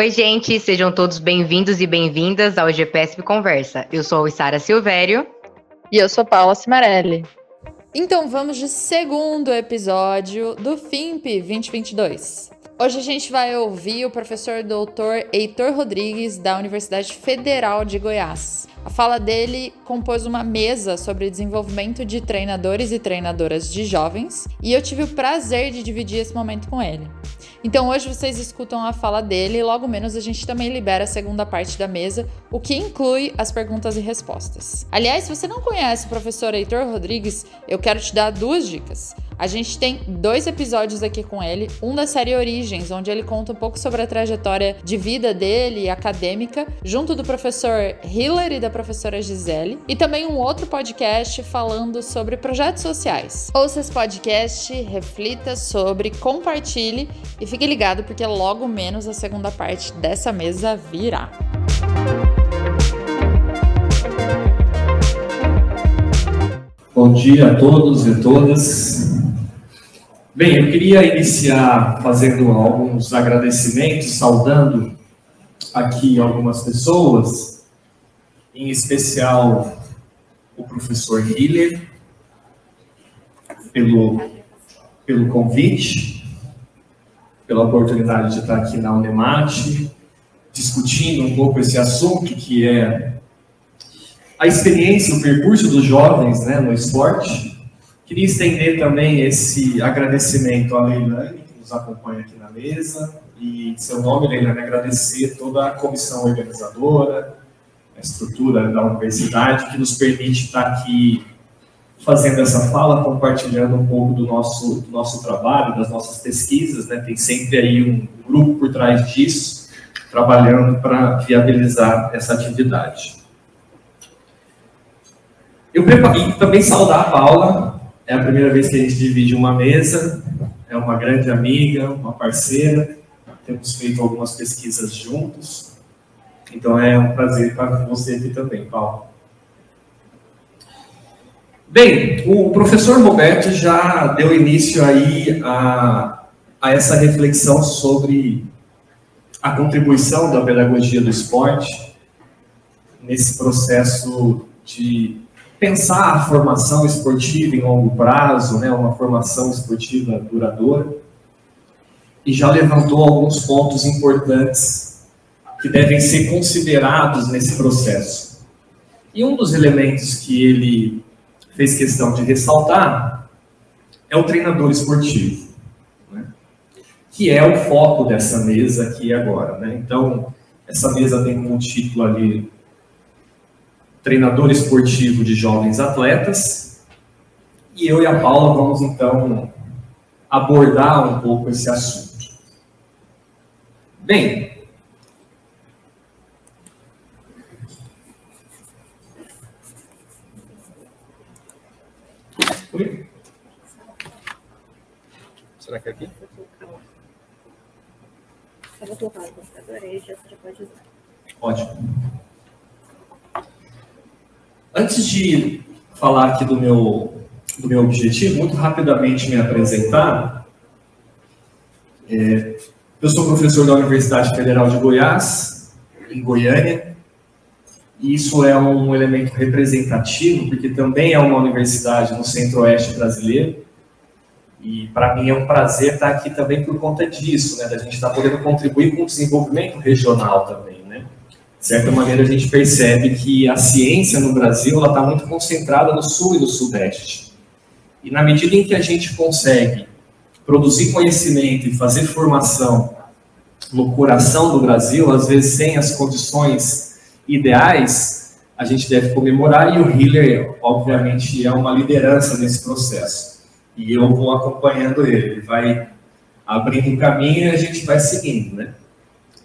Oi, gente, sejam todos bem-vindos e bem-vindas ao GPSP Conversa. Eu sou a Sara Silvério. E eu sou Paula Cimarelli. Então vamos de segundo episódio do FIMP 2022. Hoje a gente vai ouvir o professor doutor Heitor Rodrigues, da Universidade Federal de Goiás. Fala dele compôs uma mesa sobre desenvolvimento de treinadores e treinadoras de jovens, e eu tive o prazer de dividir esse momento com ele. Então hoje vocês escutam a fala dele e logo menos a gente também libera a segunda parte da mesa, o que inclui as perguntas e respostas. Aliás, se você não conhece o professor Heitor Rodrigues, eu quero te dar duas dicas. A gente tem dois episódios aqui com ele, um da série Origens, onde ele conta um pouco sobre a trajetória de vida dele acadêmica, junto do professor Hiller e da professora Gisele, e também um outro podcast falando sobre projetos sociais. Ouça esse podcast, reflita sobre, compartilhe e fique ligado porque logo menos a segunda parte dessa mesa virá. Bom dia a todos e todas. Bem, eu queria iniciar fazendo alguns agradecimentos, saudando aqui algumas pessoas, em especial o professor Hiller, pelo, pelo convite, pela oportunidade de estar aqui na Unemate, discutindo um pouco esse assunto que é a experiência, o percurso dos jovens né, no esporte. Queria estender também esse agradecimento à Leilane, que nos acompanha aqui na mesa, e em seu nome, Leilane, agradecer toda a comissão organizadora, estrutura da universidade, que nos permite estar aqui fazendo essa fala, compartilhando um pouco do nosso, do nosso trabalho, das nossas pesquisas, né? tem sempre aí um grupo por trás disso, trabalhando para viabilizar essa atividade. Eu preparei também saudar a Paula, é a primeira vez que a gente divide uma mesa, é uma grande amiga, uma parceira, temos feito algumas pesquisas juntos, então é um prazer estar com você aqui também, Paulo. Bem, o professor Roberto já deu início aí a, a essa reflexão sobre a contribuição da pedagogia do esporte nesse processo de pensar a formação esportiva em longo prazo, né, uma formação esportiva duradoura, e já levantou alguns pontos importantes que devem ser considerados nesse processo. E um dos elementos que ele fez questão de ressaltar é o treinador esportivo, né, que é o foco dessa mesa aqui agora. Né? Então, essa mesa tem como título ali treinador esportivo de jovens atletas. E eu e a Paula vamos então abordar um pouco esse assunto. Bem, Oi? Será que é aqui? Eu vou colocar o computador aí, já pode usar. Ótimo. Antes de falar aqui do meu, do meu objetivo, muito rapidamente me apresentar. É, eu sou professor da Universidade Federal de Goiás, em Goiânia, e isso é um elemento representativo, porque também é uma universidade no centro-oeste brasileiro, e para mim é um prazer estar aqui também por conta disso, né, da gente estar podendo contribuir com o desenvolvimento regional também de certa maneira, a gente percebe que a ciência no Brasil está muito concentrada no sul e no sudeste. E na medida em que a gente consegue produzir conhecimento e fazer formação no coração do Brasil, às vezes sem as condições ideais, a gente deve comemorar e o Hiller, obviamente, é uma liderança nesse processo. E eu vou acompanhando ele, ele vai abrindo um caminho e a gente vai seguindo, né?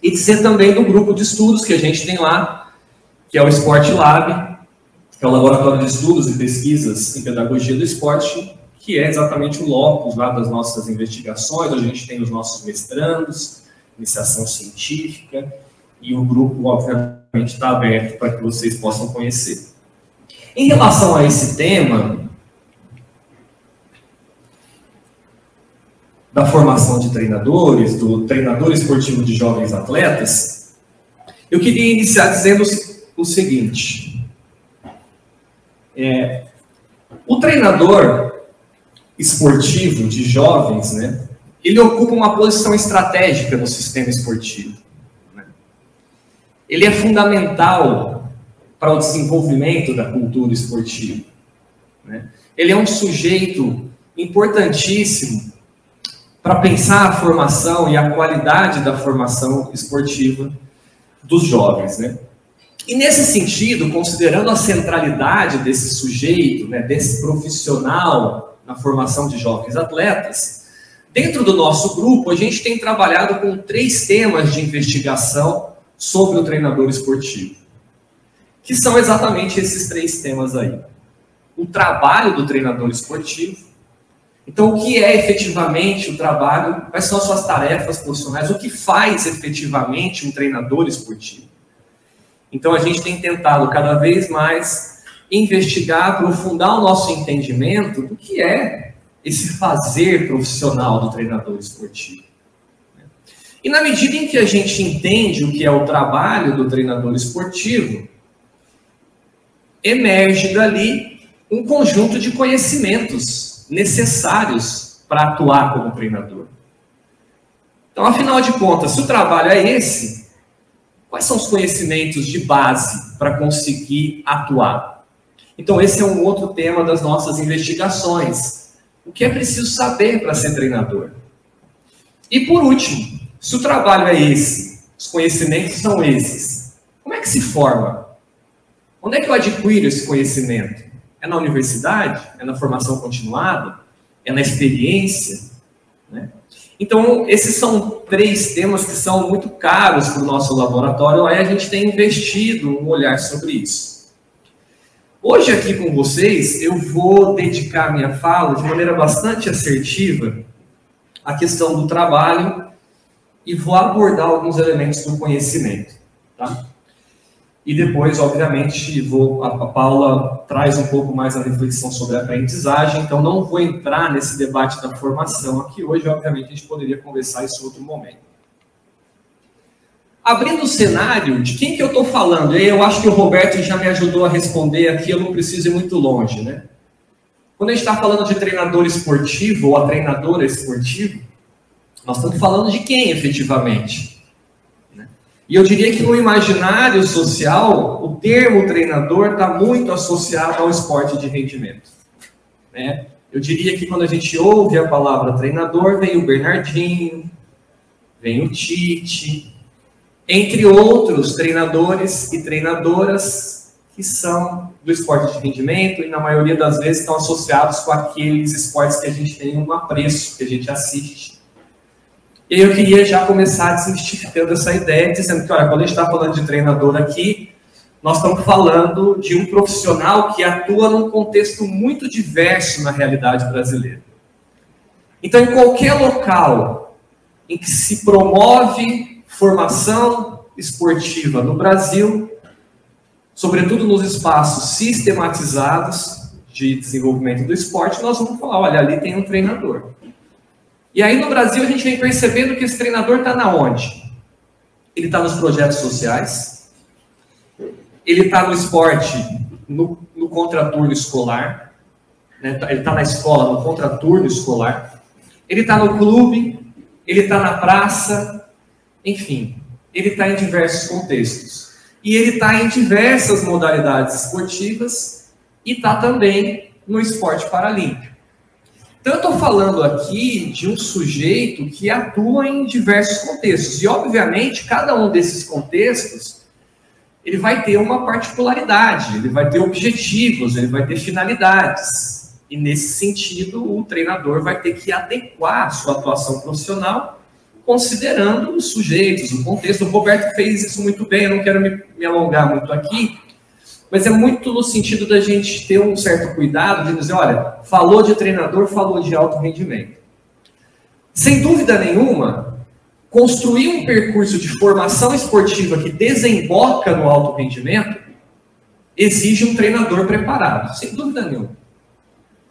e de ser também do grupo de estudos que a gente tem lá, que é o Sport Lab, que é o Laboratório de Estudos e Pesquisas em Pedagogia do Esporte, que é exatamente o locus lá das nossas investigações, a gente tem os nossos mestrandos, iniciação científica, e o grupo, obviamente, está aberto para que vocês possam conhecer. Em relação a esse tema, da formação de treinadores, do treinador esportivo de jovens atletas, eu queria iniciar dizendo o seguinte: é, o treinador esportivo de jovens, né, ele ocupa uma posição estratégica no sistema esportivo. Né? Ele é fundamental para o desenvolvimento da cultura esportiva. Né? Ele é um sujeito importantíssimo para pensar a formação e a qualidade da formação esportiva dos jovens, né? E nesse sentido, considerando a centralidade desse sujeito, né, desse profissional na formação de jovens atletas, dentro do nosso grupo a gente tem trabalhado com três temas de investigação sobre o treinador esportivo, que são exatamente esses três temas aí: o trabalho do treinador esportivo, então, o que é efetivamente o trabalho? Quais são as suas tarefas profissionais? O que faz efetivamente um treinador esportivo? Então, a gente tem tentado cada vez mais investigar, aprofundar o nosso entendimento do que é esse fazer profissional do treinador esportivo. E na medida em que a gente entende o que é o trabalho do treinador esportivo, emerge dali um conjunto de conhecimentos necessários para atuar como treinador. Então, afinal de contas, se o trabalho é esse, quais são os conhecimentos de base para conseguir atuar? Então, esse é um outro tema das nossas investigações. O que é preciso saber para ser treinador? E por último, se o trabalho é esse, os conhecimentos são esses, como é que se forma? Onde é que eu adquiro esse conhecimento? É na universidade? É na formação continuada? É na experiência? Né? Então, esses são três temas que são muito caros para o nosso laboratório, aí a gente tem investido um olhar sobre isso. Hoje, aqui com vocês, eu vou dedicar minha fala de maneira bastante assertiva à questão do trabalho e vou abordar alguns elementos do conhecimento. Tá? E depois, obviamente, vou, a, Paula traz um pouco mais a reflexão sobre a aprendizagem, então não vou entrar nesse debate da formação aqui hoje, obviamente a gente poderia conversar isso em outro momento. Abrindo o cenário, de quem que eu estou falando? Eu acho que o Roberto já me ajudou a responder aqui, eu não preciso ir muito longe, né? Quando a gente está falando de treinador esportivo ou a treinadora esportiva, nós estamos falando de quem efetivamente? E eu diria que no imaginário social, o termo treinador está muito associado ao esporte de rendimento. Né? Eu diria que quando a gente ouve a palavra treinador, vem o Bernardinho, vem o Tite, entre outros treinadores e treinadoras que são do esporte de rendimento e na maioria das vezes estão associados com aqueles esportes que a gente tem um apreço, que a gente assiste e eu queria já começar desmistificando essa ideia, dizendo que, olha, quando a gente está falando de treinador aqui, nós estamos falando de um profissional que atua num contexto muito diverso na realidade brasileira. Então, em qualquer local em que se promove formação esportiva no Brasil, sobretudo nos espaços sistematizados de desenvolvimento do esporte, nós vamos falar: olha, ali tem um treinador. E aí no Brasil a gente vem percebendo que esse treinador está na onde? Ele está nos projetos sociais, ele está no esporte, no, no contraturno escolar, né? Tá, ele está na escola, no contraturno escolar, ele está no clube, ele está na praça, enfim, ele está em diversos contextos. E ele está em diversas modalidades esportivas e está também no esporte paralímpico. Então, eu estou falando aqui de um sujeito que atua em diversos contextos. E, obviamente, cada um desses contextos ele vai ter uma particularidade, ele vai ter objetivos, ele vai ter finalidades. E, nesse sentido, o treinador vai ter que adequar a sua atuação profissional considerando os sujeitos, o contexto. O Roberto fez isso muito bem, eu não quero me, me alongar muito aqui, mas é muito no sentido da gente ter um certo cuidado de dizer, olha, falou de treinador, falou de alto rendimento. Sem dúvida nenhuma, construir um percurso de formação esportiva que desemboca no alto rendimento exige um treinador preparado, sem dúvida nenhuma.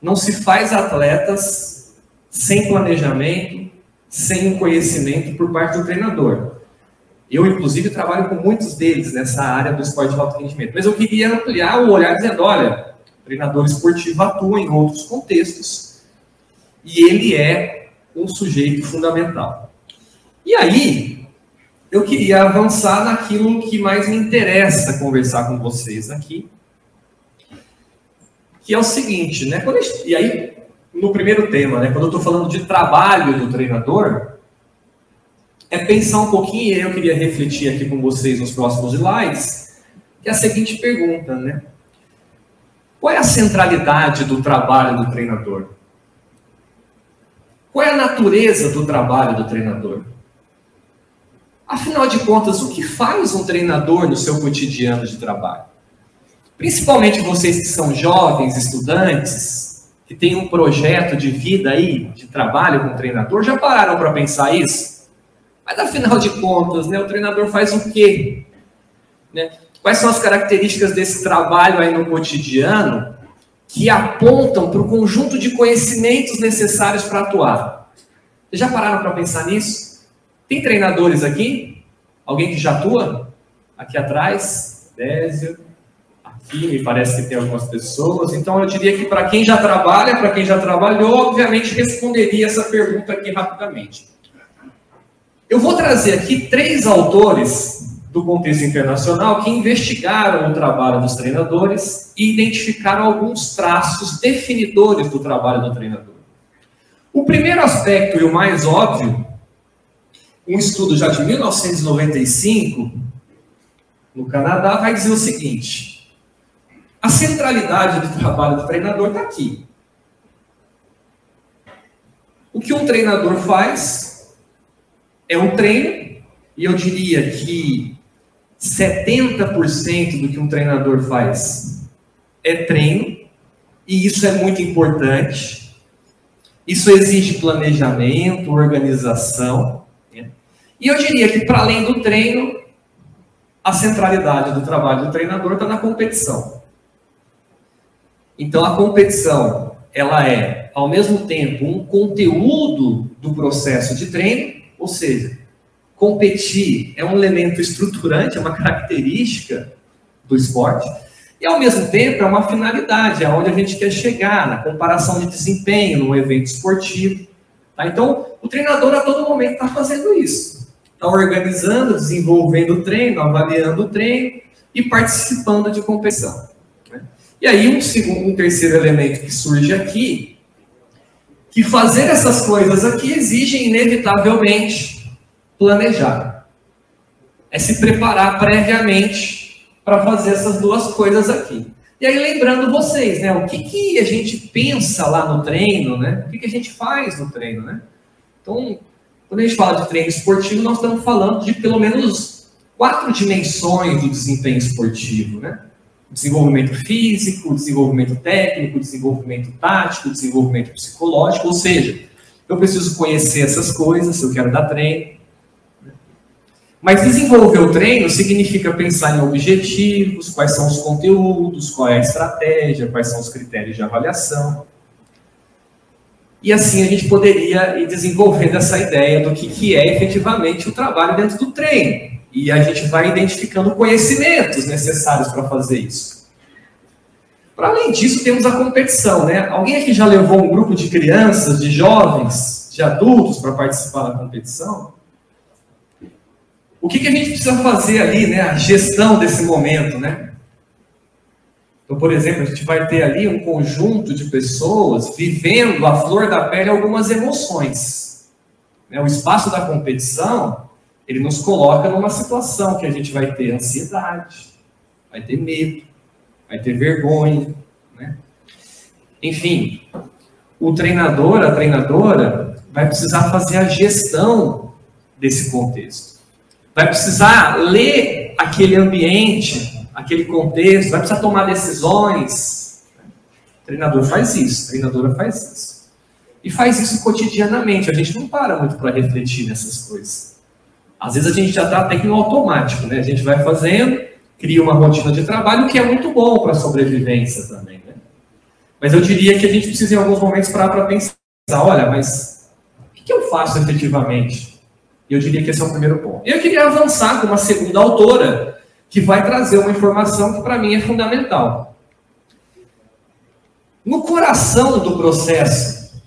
Não se faz atletas sem planejamento, sem conhecimento por parte do treinador. Eu, inclusive, trabalho com muitos deles nessa área do esporte de alto rendimento. Mas eu queria ampliar o olhar dizendo, olha, o treinador esportivo atua em outros contextos e ele é um sujeito fundamental. E aí, eu queria avançar naquilo que mais me interessa conversar com vocês aqui, que é o seguinte, né? Gente, e aí, no primeiro tema, né? Quando eu estou falando de trabalho do treinador, é pensar um pouquinho, e eu queria refletir aqui com vocês nos próximos slides, que é a seguinte pergunta, né? Qual é a centralidade do trabalho do treinador? Qual é a natureza do trabalho do treinador? Afinal de contas, o que faz um treinador no seu cotidiano de trabalho? Principalmente vocês que são jovens, estudantes, que têm um projeto de vida aí, de trabalho com o treinador, já pararam para pensar isso? Mas afinal de contas, né, o treinador faz o quê? Né? Quais são as características desse trabalho aí no cotidiano que apontam para o conjunto de conhecimentos necessários para atuar? Vocês já pararam para pensar nisso? Tem treinadores aqui? Alguém que já atua? Aqui atrás? Désio. Aqui me parece que tem algumas pessoas. Então eu diria que para quem já trabalha, para quem já trabalhou, obviamente responderia essa pergunta aqui rapidamente. Eu vou trazer aqui três autores do contexto internacional que investigaram o trabalho dos treinadores e identificaram alguns traços definidores do trabalho do treinador. O primeiro aspecto e o mais óbvio, um estudo já de 1995 no Canadá vai dizer o seguinte: a centralidade do trabalho do treinador está aqui. O que um treinador faz é um treino, e eu diria que 70% do que um treinador faz é treino, e isso é muito importante. Isso exige planejamento, organização. Né? E eu diria que, para além do treino, a centralidade do trabalho do treinador está na competição. Então, a competição, ela é, ao mesmo tempo, um conteúdo do processo de treino, ou seja, competir é um elemento estruturante, é uma característica do esporte, e ao mesmo tempo é uma finalidade, é onde a gente quer chegar, na comparação de desempenho, num evento esportivo. Tá? Então, o treinador a todo momento está fazendo isso. Está organizando, desenvolvendo o treino, avaliando o treino e participando de competição. Né? E aí, um, segundo, um terceiro elemento que surge aqui que fazer essas coisas aqui exigem inevitavelmente planejar. É se preparar previamente para fazer essas duas coisas aqui. E aí lembrando vocês, né, o que, que a gente pensa lá no treino, né? O que, que a gente faz no treino, né? Então, quando a gente fala de treino esportivo, nós estamos falando de pelo menos quatro dimensões do desempenho esportivo, né? Desenvolvimento físico, desenvolvimento técnico, desenvolvimento tático, desenvolvimento psicológico, ou seja, eu preciso conhecer essas coisas se eu quero dar treino. Mas desenvolver o treino significa pensar em objetivos, quais são os conteúdos, qual é a estratégia, quais são os critérios de avaliação. E assim a gente poderia ir desenvolvendo essa ideia do que, que é efetivamente o trabalho dentro do treino. E a gente vai identificando conhecimentos necessários para fazer isso. Para além disso, temos a competição, né? Alguém aqui já levou um grupo de crianças, de jovens, de adultos para participar da competição? O que, que a gente precisa fazer ali, né? A gestão desse momento, né? Então, por exemplo, a gente vai ter ali um conjunto de pessoas vivendo a flor da pele algumas emoções. Né? O espaço da competição ele nos coloca numa situação que a gente vai ter ansiedade, vai ter medo, vai ter vergonha, né? Enfim, o treinador, a treinadora, vai precisar fazer a gestão desse contexto. Vai precisar ler aquele ambiente, aquele contexto, vai precisar tomar decisões. O treinador faz isso, treinadora faz isso. E faz isso cotidianamente. A gente não para muito para refletir nessas coisas. Às vezes a gente já está até que no automático, né? A gente vai fazendo, cria uma rotina de trabalho que é muito bom para a sobrevivência também, né? Mas eu diria que a gente precisa em alguns momentos parar para pensar, olha, mas o que eu faço efetivamente? Eu diria que esse é o primeiro ponto. Eu queria avançar com uma segunda autora, que vai trazer uma informação que para mim é fundamental. No coração do processo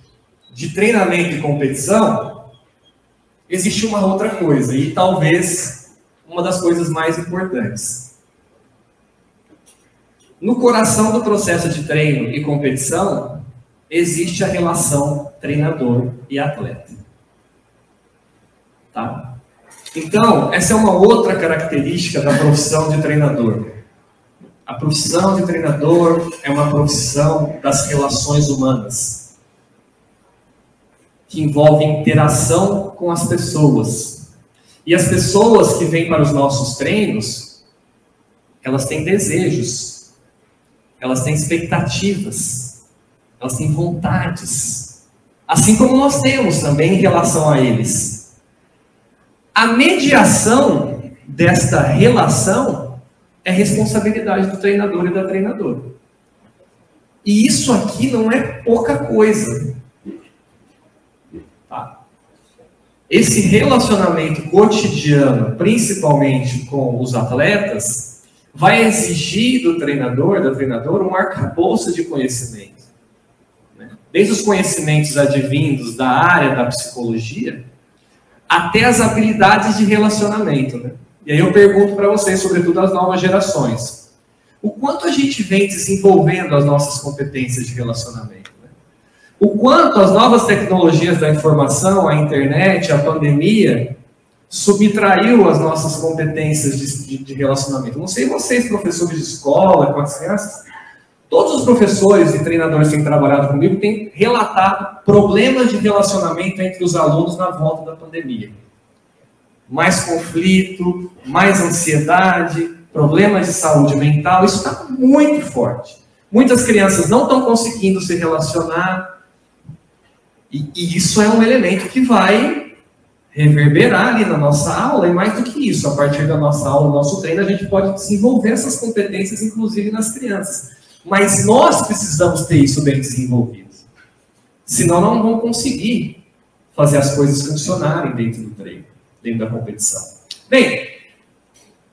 de treinamento e competição, existe uma outra coisa, e talvez uma das coisas mais importantes. No coração do processo de treino e competição, existe a relação treinador e atleta. Tá? Então, essa é uma outra característica da profissão de treinador. A profissão de treinador é uma profissão das relações humanas, que envolve interação com as pessoas. E as pessoas que vêm para os nossos treinos, elas têm desejos, elas têm expectativas, elas têm vontades, assim como nós temos também em relação a eles. A mediação desta relação é responsabilidade do treinador e da treinadora. E isso aqui não é pouca coisa. Tá? Esse relacionamento cotidiano, principalmente com os atletas, vai exigir do treinador, da treinadora, um arcabouço de conhecimento. Né? Desde os conhecimentos advindos da área da psicologia, até as habilidades de relacionamento. Né? E aí eu pergunto para vocês, sobretudo as novas gerações, o quanto a gente vem desenvolvendo as nossas competências de relacionamento? O quanto as novas tecnologias da informação, a internet, a pandemia, subtraiu as nossas competências de, de, de relacionamento. Não sei vocês, professores de escola, com as crianças, todos os professores e treinadores que têm trabalhado comigo têm relatado problemas de relacionamento entre os alunos na volta da pandemia. Mais conflito, mais ansiedade, problemas de saúde mental, isso está muito forte. Muitas crianças não estão conseguindo se relacionar, e, e isso é um elemento que vai reverberar ali na nossa aula, e mais do que isso, a partir da nossa aula, do nosso treino, a gente pode desenvolver essas competências, inclusive nas crianças. Mas nós precisamos ter isso bem desenvolvido. Senão não vamos conseguir fazer as coisas funcionarem dentro do treino, dentro da competição. Bem,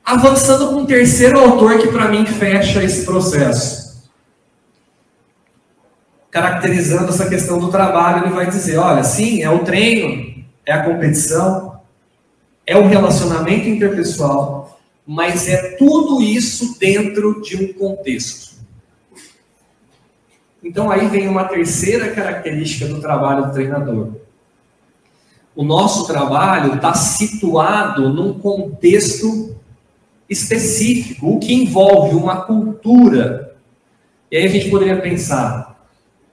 avançando com um terceiro autor que para mim fecha esse processo. Caracterizando essa questão do trabalho, ele vai dizer: olha, sim, é o treino, é a competição, é o relacionamento interpessoal, mas é tudo isso dentro de um contexto. Então aí vem uma terceira característica do trabalho do treinador. O nosso trabalho está situado num contexto específico, o que envolve uma cultura. E aí a gente poderia pensar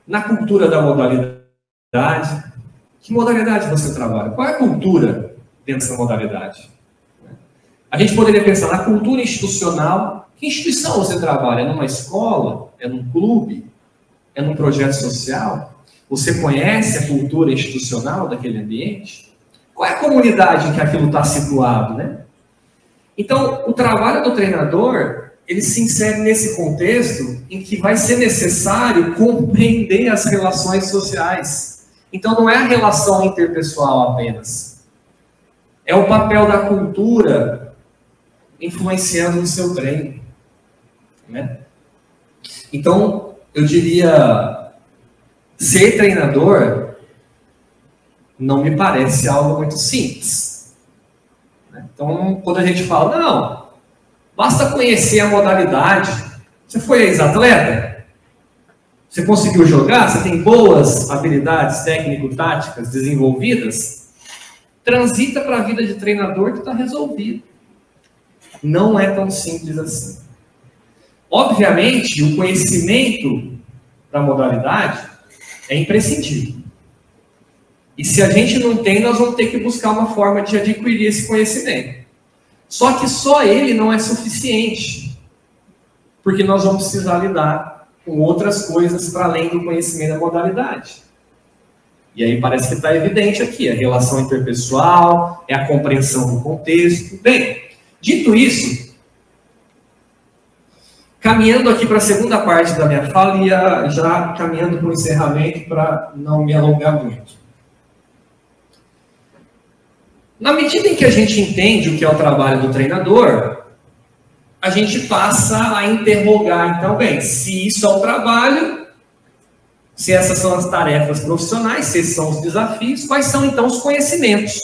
na cultura da modalidade, que modalidade você trabalha? Qual é a cultura dentro dessa modalidade? A gente poderia pensar na cultura institucional. Que instituição você trabalha? É numa escola? É num clube? É num projeto social? Você conhece a cultura institucional daquele ambiente? Qual é a comunidade em que aquilo está situado, né? Então, o trabalho do treinador, ele se insere nesse contexto em que vai ser necessário compreender as relações sociais então não é a relação interpessoal apenas. É o papel da cultura influenciando no seu treino. Né? Então, eu diria, ser treinador não me parece algo muito simples. Né? Então, quando a gente fala, não, basta conhecer a modalidade. Você foi ex-atleta? Você conseguiu jogar? Você tem boas habilidades técnico-táticas desenvolvidas? Transita para a vida de treinador que está resolvido. Não é tão simples assim. Obviamente, o conhecimento da modalidade é imprescindível. E se a gente não tem, nós vamos ter que buscar uma forma de adquirir esse conhecimento. Só que só ele não é suficiente, porque nós vamos precisar lidar com outras coisas para além do conhecimento da modalidade. E aí parece que está evidente aqui, a relação interpessoal, é a compreensão do contexto. Bem, dito isso, caminhando aqui para a segunda parte da minha fala e já caminhando para o encerramento para não me alongar muito. Na medida em que a gente entende o que é o trabalho do treinador, a gente passa a interrogar, então, bem, se isso é o trabalho, se essas são as tarefas profissionais, se esses são os desafios, quais são então os conhecimentos?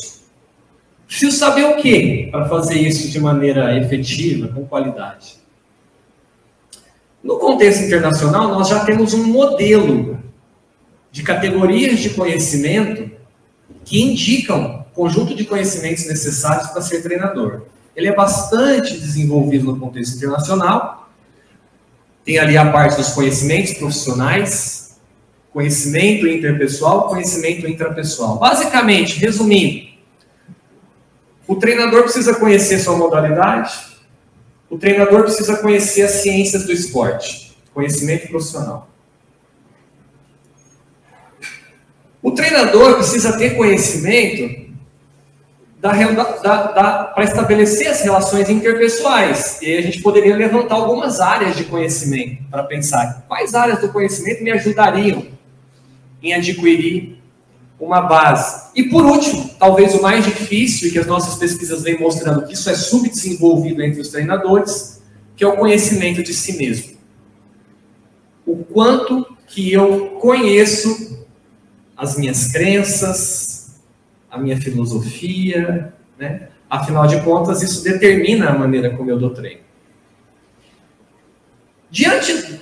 Preciso saber o que para fazer isso de maneira efetiva, com qualidade. No contexto internacional, nós já temos um modelo de categorias de conhecimento que indicam conjunto de conhecimentos necessários para ser treinador. Ele é bastante desenvolvido no contexto internacional. Tem ali a parte dos conhecimentos profissionais, conhecimento interpessoal, conhecimento intrapessoal. Basicamente, resumindo, o treinador precisa conhecer sua modalidade, o treinador precisa conhecer as ciências do esporte, conhecimento profissional. O treinador precisa ter conhecimento da, da, da para estabelecer as relações interpessoais. E a gente poderia levantar algumas áreas de conhecimento para pensar quais áreas do conhecimento me ajudariam em adquirir uma base. E por último, talvez o mais difícil, e que as nossas pesquisas vêm mostrando que isso é subdesenvolvido entre os treinadores, que é o conhecimento de si mesmo. O quanto que eu conheço as minhas crenças, a minha filosofia, né? Afinal de contas, isso determina a maneira como eu dou treino. Diante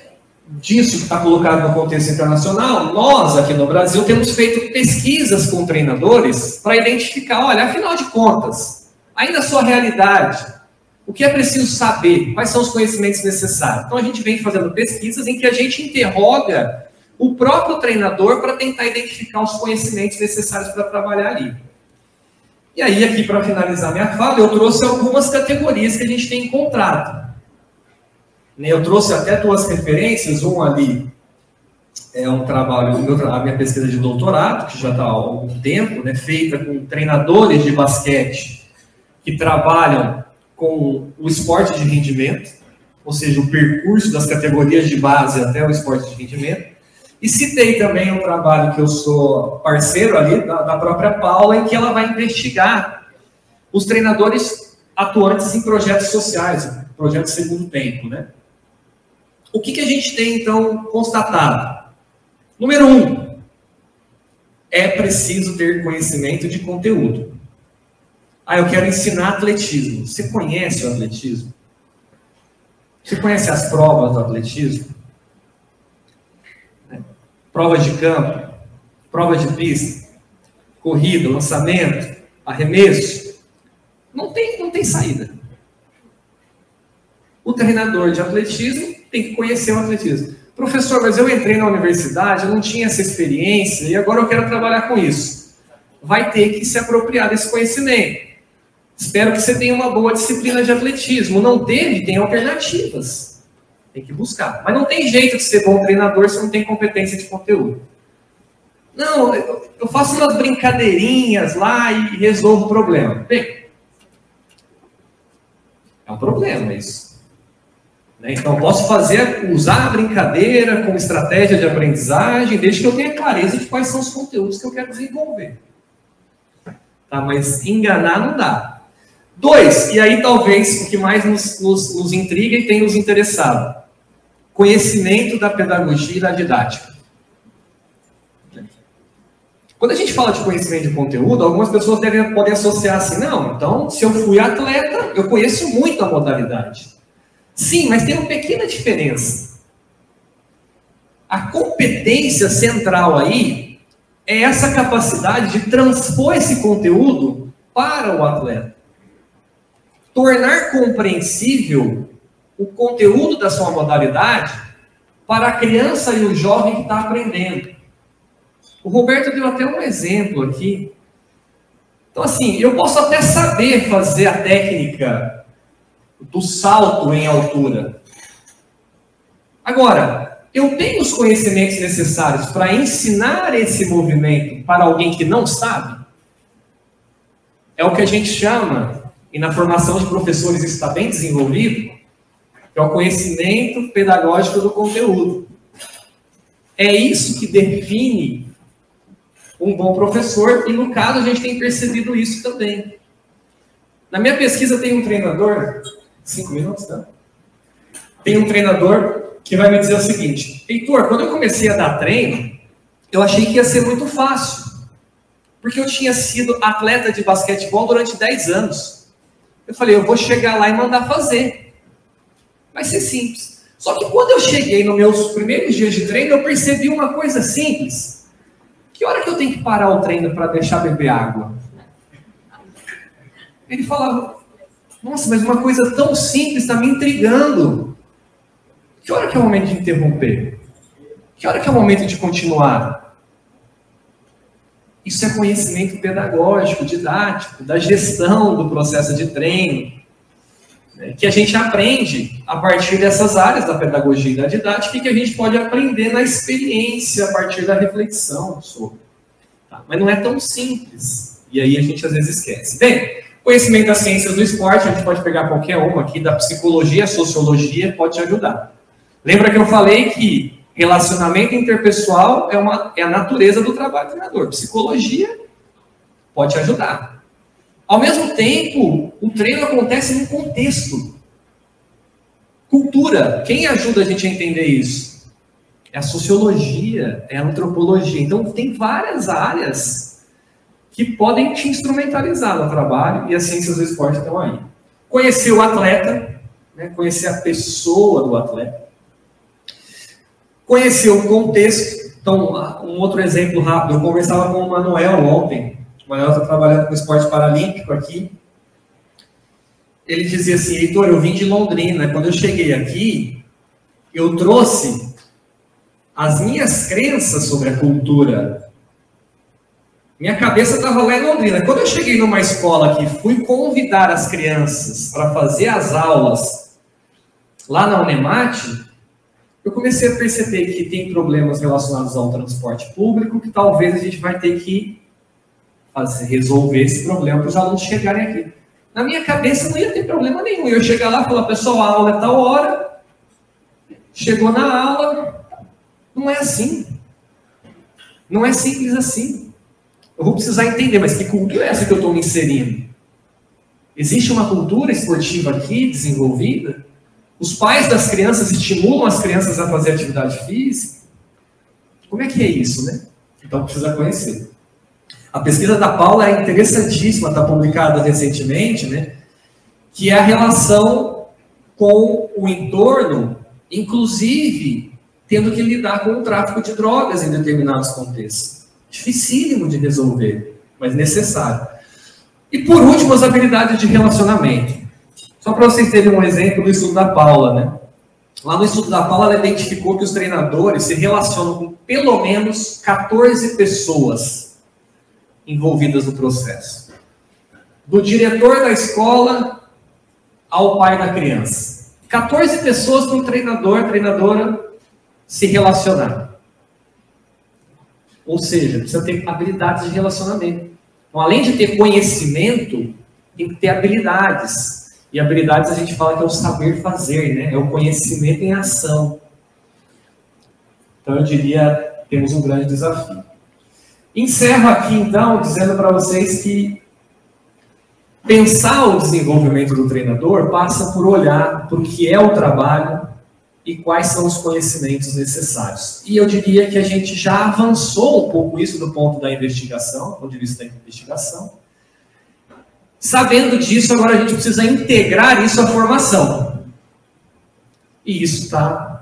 disso que está colocado no contexto internacional, nós aqui no Brasil temos feito pesquisas com treinadores para identificar, olha, afinal de contas, ainda a sua realidade, o que é preciso saber, quais são os conhecimentos necessários. Então a gente vem fazendo pesquisas em que a gente interroga o próprio treinador para tentar identificar os conhecimentos necessários para trabalhar ali. E aí, aqui para finalizar minha fala, eu trouxe algumas categorias que a gente tem encontrado. Né, eu trouxe até duas referências, um ali é um trabalho, a minha pesquisa de doutorado, que já está há algum tempo, né, feita com treinadores de basquete que trabalham com o esporte de rendimento, ou seja, o percurso das categorias de base até o esporte de rendimento. E citei também um trabalho que eu sou parceiro ali, da, da própria Paula, em que ela vai investigar os treinadores atuantes em projetos sociais, projetos segundo tempo, né? O que, que a gente tem, então, constatado? Número um, é preciso ter conhecimento de conteúdo. Ah, eu quero ensinar atletismo. Você conhece o atletismo? Você conhece as provas do atletismo? Prova de campo, prova de pista, corrida, lançamento, arremesso. Não tem, não tem saída. O treinador de atletismo tem que conhecer o atletismo. Professor, mas eu entrei na universidade, eu não tinha essa experiência e agora eu quero trabalhar com isso. Vai ter que se apropriar desse conhecimento. Espero que você tenha uma boa disciplina de atletismo. Não teve, tem alternativas. Tem que buscar. Mas não tem jeito de ser bom treinador se não tem competência de conteúdo. Não, eu faço umas brincadeirinhas lá e resolvo o problema. Bem, é um problema isso. Né? Então, posso fazer, usar a brincadeira como estratégia de aprendizagem, desde que eu tenha clareza de quais são os conteúdos que eu quero desenvolver. Tá? Mas enganar não dá. Dois, e aí talvez o que mais nos, nos, nos intriga e tem nos interessado conhecimento da pedagogia e da didática. Quando a gente fala de conhecimento de conteúdo, algumas pessoas devem, podem associar assim, não, então, se eu fui atleta, eu conheço muito a modalidade. Sim, mas tem uma pequena diferença. A competência central aí é essa capacidade de transpor esse conteúdo para o atleta. Tornar compreensível o conteúdo da sua modalidade para a criança e o jovem que está aprendendo. O Roberto deu até um exemplo aqui. Então, assim, eu posso até saber fazer a técnica do salto em altura. Agora, eu tenho os conhecimentos necessários para ensinar esse movimento para alguém que não sabe? É o que a gente chama, e na formação de professores isso está bem desenvolvido, é o conhecimento pedagógico do conteúdo. É isso que define um bom professor, e no caso a gente tem percebido isso também. Na minha pesquisa tem um treinador, cinco minutos, tá? Tem um treinador que vai me dizer o seguinte: Heitor, quando eu comecei a dar treino, eu achei que ia ser muito fácil. Porque eu tinha sido atleta de basquetebol durante 10 anos. Eu falei, eu vou chegar lá e mandar fazer. Vai ser simples. Só que quando eu cheguei nos meus primeiros dias de treino, eu percebi uma coisa simples. Que hora que eu tenho que parar o treino para deixar beber água? Ele falava, nossa, mas uma coisa tão simples está me intrigando. Que hora que é o momento de interromper? Que hora que é o momento de continuar? Isso é conhecimento pedagógico, didático, da gestão do processo de treino, né, que a gente aprende a partir dessas áreas da pedagogia e da didática e que a gente pode aprender na experiência a partir da reflexão sobre. Tá? Mas não é tão simples. E aí a gente às vezes esquece. Bem, conhecimento das ciências do esporte, a gente pode pegar qualquer uma aqui, da psicologia, sociologia, pode te ajudar. Lembra que eu falei que relacionamento interpessoal é, uma, é a natureza do trabalho do treinador. Psicologia pode te ajudar. Ao mesmo tempo, o treino acontece num contexto. Cultura. Quem ajuda a gente a entender isso? É a sociologia, é a antropologia. Então, tem várias áreas que podem te instrumentalizar no trabalho e as ciências do esporte estão aí. Conhecer o atleta, né? conhecer a pessoa do atleta Conhecer o contexto. Então, um outro exemplo rápido, eu conversava com o Manuel ontem. O Manuel está trabalhando com esporte paralímpico aqui. Ele dizia assim, Heitor, eu vim de Londrina. Quando eu cheguei aqui, eu trouxe as minhas crenças sobre a cultura. Minha cabeça estava lá em Londrina. Quando eu cheguei numa escola aqui, fui convidar as crianças para fazer as aulas lá na Unemate, eu comecei a perceber que tem problemas relacionados ao transporte público, que talvez a gente vai ter que fazer, resolver esse problema para os alunos chegarem aqui. Na minha cabeça não ia ter problema nenhum. Eu chegar lá e falar, pessoal, a aula é tal hora, chegou na aula, não é assim. Não é simples assim. Eu vou precisar entender, mas que cultura é essa que eu estou me inserindo? Existe uma cultura esportiva aqui desenvolvida? Os pais das crianças estimulam as crianças a fazer atividade física? Como é que é isso, né? Então precisa conhecer. A pesquisa da Paula é interessantíssima, está publicada recentemente, né? Que é a relação com o entorno, inclusive tendo que lidar com o tráfico de drogas em determinados contextos. Dificílimo de resolver, mas necessário. E por último, as habilidades de relacionamento. Só para vocês terem um exemplo do estudo da Paula, né? Lá no estudo da Paula, ela identificou que os treinadores se relacionam com pelo menos 14 pessoas envolvidas no processo. Do diretor da escola ao pai da criança. 14 pessoas para um treinador, treinadora se relacionar. Ou seja, precisa ter habilidades de relacionamento. Então, além de ter conhecimento, tem que ter habilidades. E habilidades a gente fala que é o saber fazer, né? É o conhecimento em ação. Então eu diria, temos um grande desafio. Encerro aqui então dizendo para vocês que pensar o desenvolvimento do treinador passa por olhar para o que é o trabalho e quais são os conhecimentos necessários. E eu diria que a gente já avançou um pouco isso do ponto da investigação, do ponto de vista da investigação, Sabendo disso, agora a gente precisa integrar isso à formação. E isso está,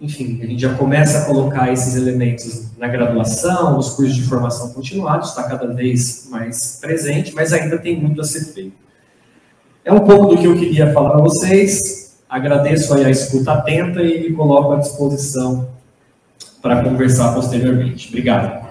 enfim, a gente já começa a colocar esses elementos na graduação, nos cursos de formação continuados, está cada vez mais presente, mas ainda tem muito a ser feito. É um pouco do que eu queria falar para vocês. Agradeço aí a escuta atenta e me coloco à disposição para conversar posteriormente. Obrigado.